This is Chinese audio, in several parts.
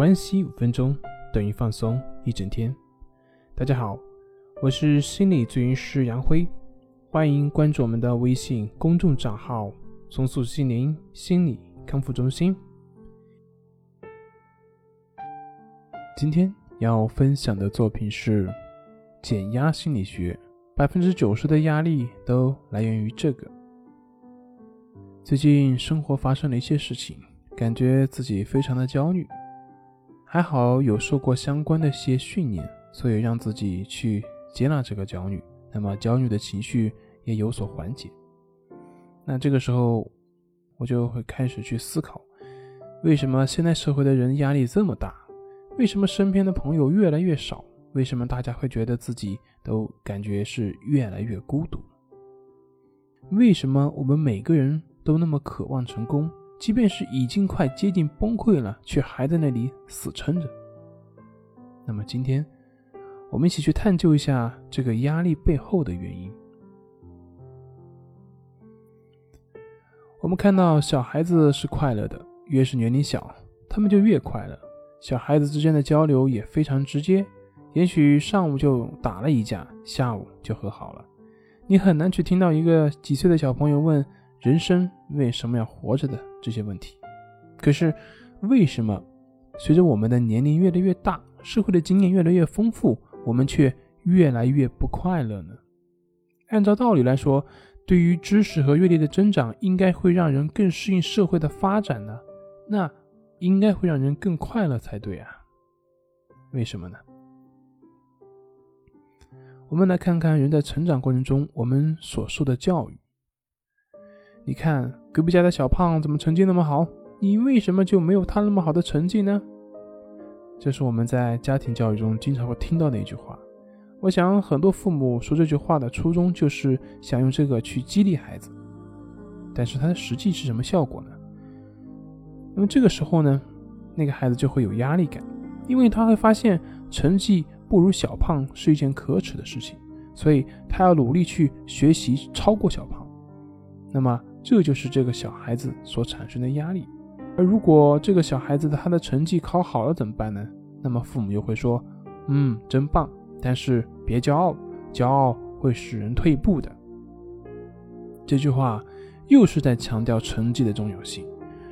关系五分钟等于放松一整天。大家好，我是心理咨询师杨辉，欢迎关注我们的微信公众账号“松塑心灵心理康复中心”。今天要分享的作品是减压心理学，百分之九十的压力都来源于这个。最近生活发生了一些事情，感觉自己非常的焦虑。还好有受过相关的一些训练，所以让自己去接纳这个焦虑，那么焦虑的情绪也有所缓解。那这个时候，我就会开始去思考，为什么现在社会的人压力这么大？为什么身边的朋友越来越少？为什么大家会觉得自己都感觉是越来越孤独？为什么我们每个人？都那么渴望成功，即便是已经快接近崩溃了，却还在那里死撑着。那么今天，我们一起去探究一下这个压力背后的原因。我们看到小孩子是快乐的，越是年龄小，他们就越快乐。小孩子之间的交流也非常直接，也许上午就打了一架，下午就和好了。你很难去听到一个几岁的小朋友问。人生为什么要活着的这些问题，可是为什么随着我们的年龄越来越大，社会的经验越来越丰富，我们却越来越不快乐呢？按照道理来说，对于知识和阅历的增长，应该会让人更适应社会的发展呢，那应该会让人更快乐才对啊？为什么呢？我们来看看人在成长过程中我们所受的教育。你看隔壁家的小胖怎么成绩那么好？你为什么就没有他那么好的成绩呢？这是我们在家庭教育中经常会听到的一句话。我想很多父母说这句话的初衷就是想用这个去激励孩子，但是他的实际是什么效果呢？那么这个时候呢，那个孩子就会有压力感，因为他会发现成绩不如小胖是一件可耻的事情，所以他要努力去学习超过小胖。那么。这就是这个小孩子所产生的压力，而如果这个小孩子的他的成绩考好了怎么办呢？那么父母又会说：“嗯，真棒，但是别骄傲，骄傲会使人退步的。”这句话又是在强调成绩的重要性，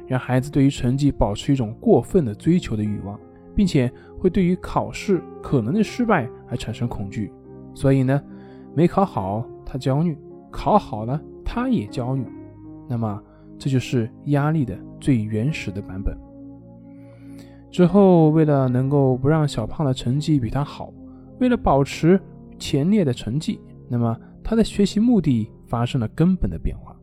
让孩子对于成绩保持一种过分的追求的欲望，并且会对于考试可能的失败而产生恐惧。所以呢，没考好他焦虑，考好了他也焦虑。那么，这就是压力的最原始的版本。之后，为了能够不让小胖的成绩比他好，为了保持前列的成绩，那么他的学习目的发生了根本的变化。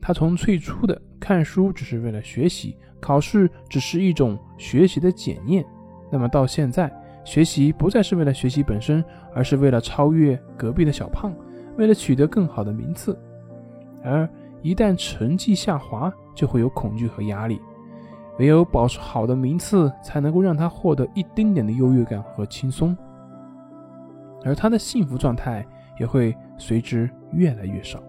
他从最初的看书只是为了学习，考试只是一种学习的检验，那么到现在，学习不再是为了学习本身，而是为了超越隔壁的小胖，为了取得更好的名次，而。一旦成绩下滑，就会有恐惧和压力。唯有保持好的名次，才能够让他获得一丁点的优越感和轻松，而他的幸福状态也会随之越来越少。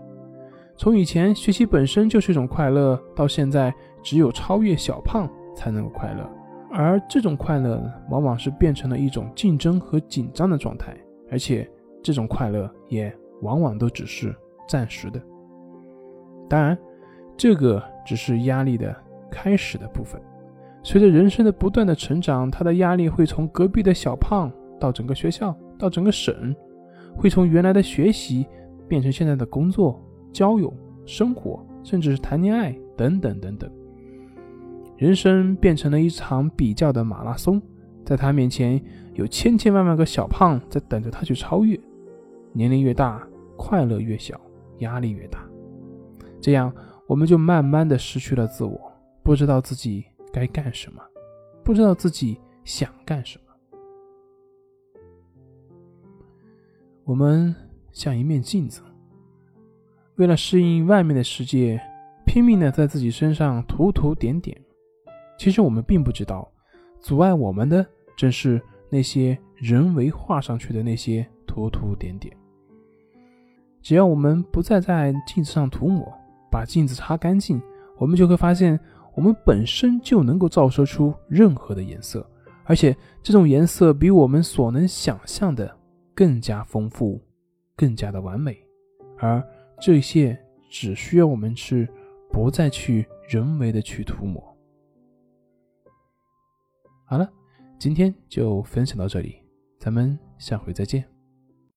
从以前学习本身就是一种快乐，到现在只有超越小胖才能够快乐，而这种快乐往往是变成了一种竞争和紧张的状态，而且这种快乐也往往都只是暂时的。当然，这个只是压力的开始的部分。随着人生的不断的成长，他的压力会从隔壁的小胖到整个学校，到整个省，会从原来的学习变成现在的工作、交友、生活，甚至是谈恋爱等等等等。人生变成了一场比较的马拉松，在他面前有千千万万个小胖在等着他去超越。年龄越大，快乐越小，压力越大。这样，我们就慢慢的失去了自我，不知道自己该干什么，不知道自己想干什么。我们像一面镜子，为了适应外面的世界，拼命的在自己身上涂涂点点。其实我们并不知道，阻碍我们的正是那些人为画上去的那些涂涂点点。只要我们不再在镜子上涂抹。把镜子擦干净，我们就会发现，我们本身就能够照射出任何的颜色，而且这种颜色比我们所能想象的更加丰富，更加的完美。而这些只需要我们去，不再去人为的去涂抹。好了，今天就分享到这里，咱们下回再见。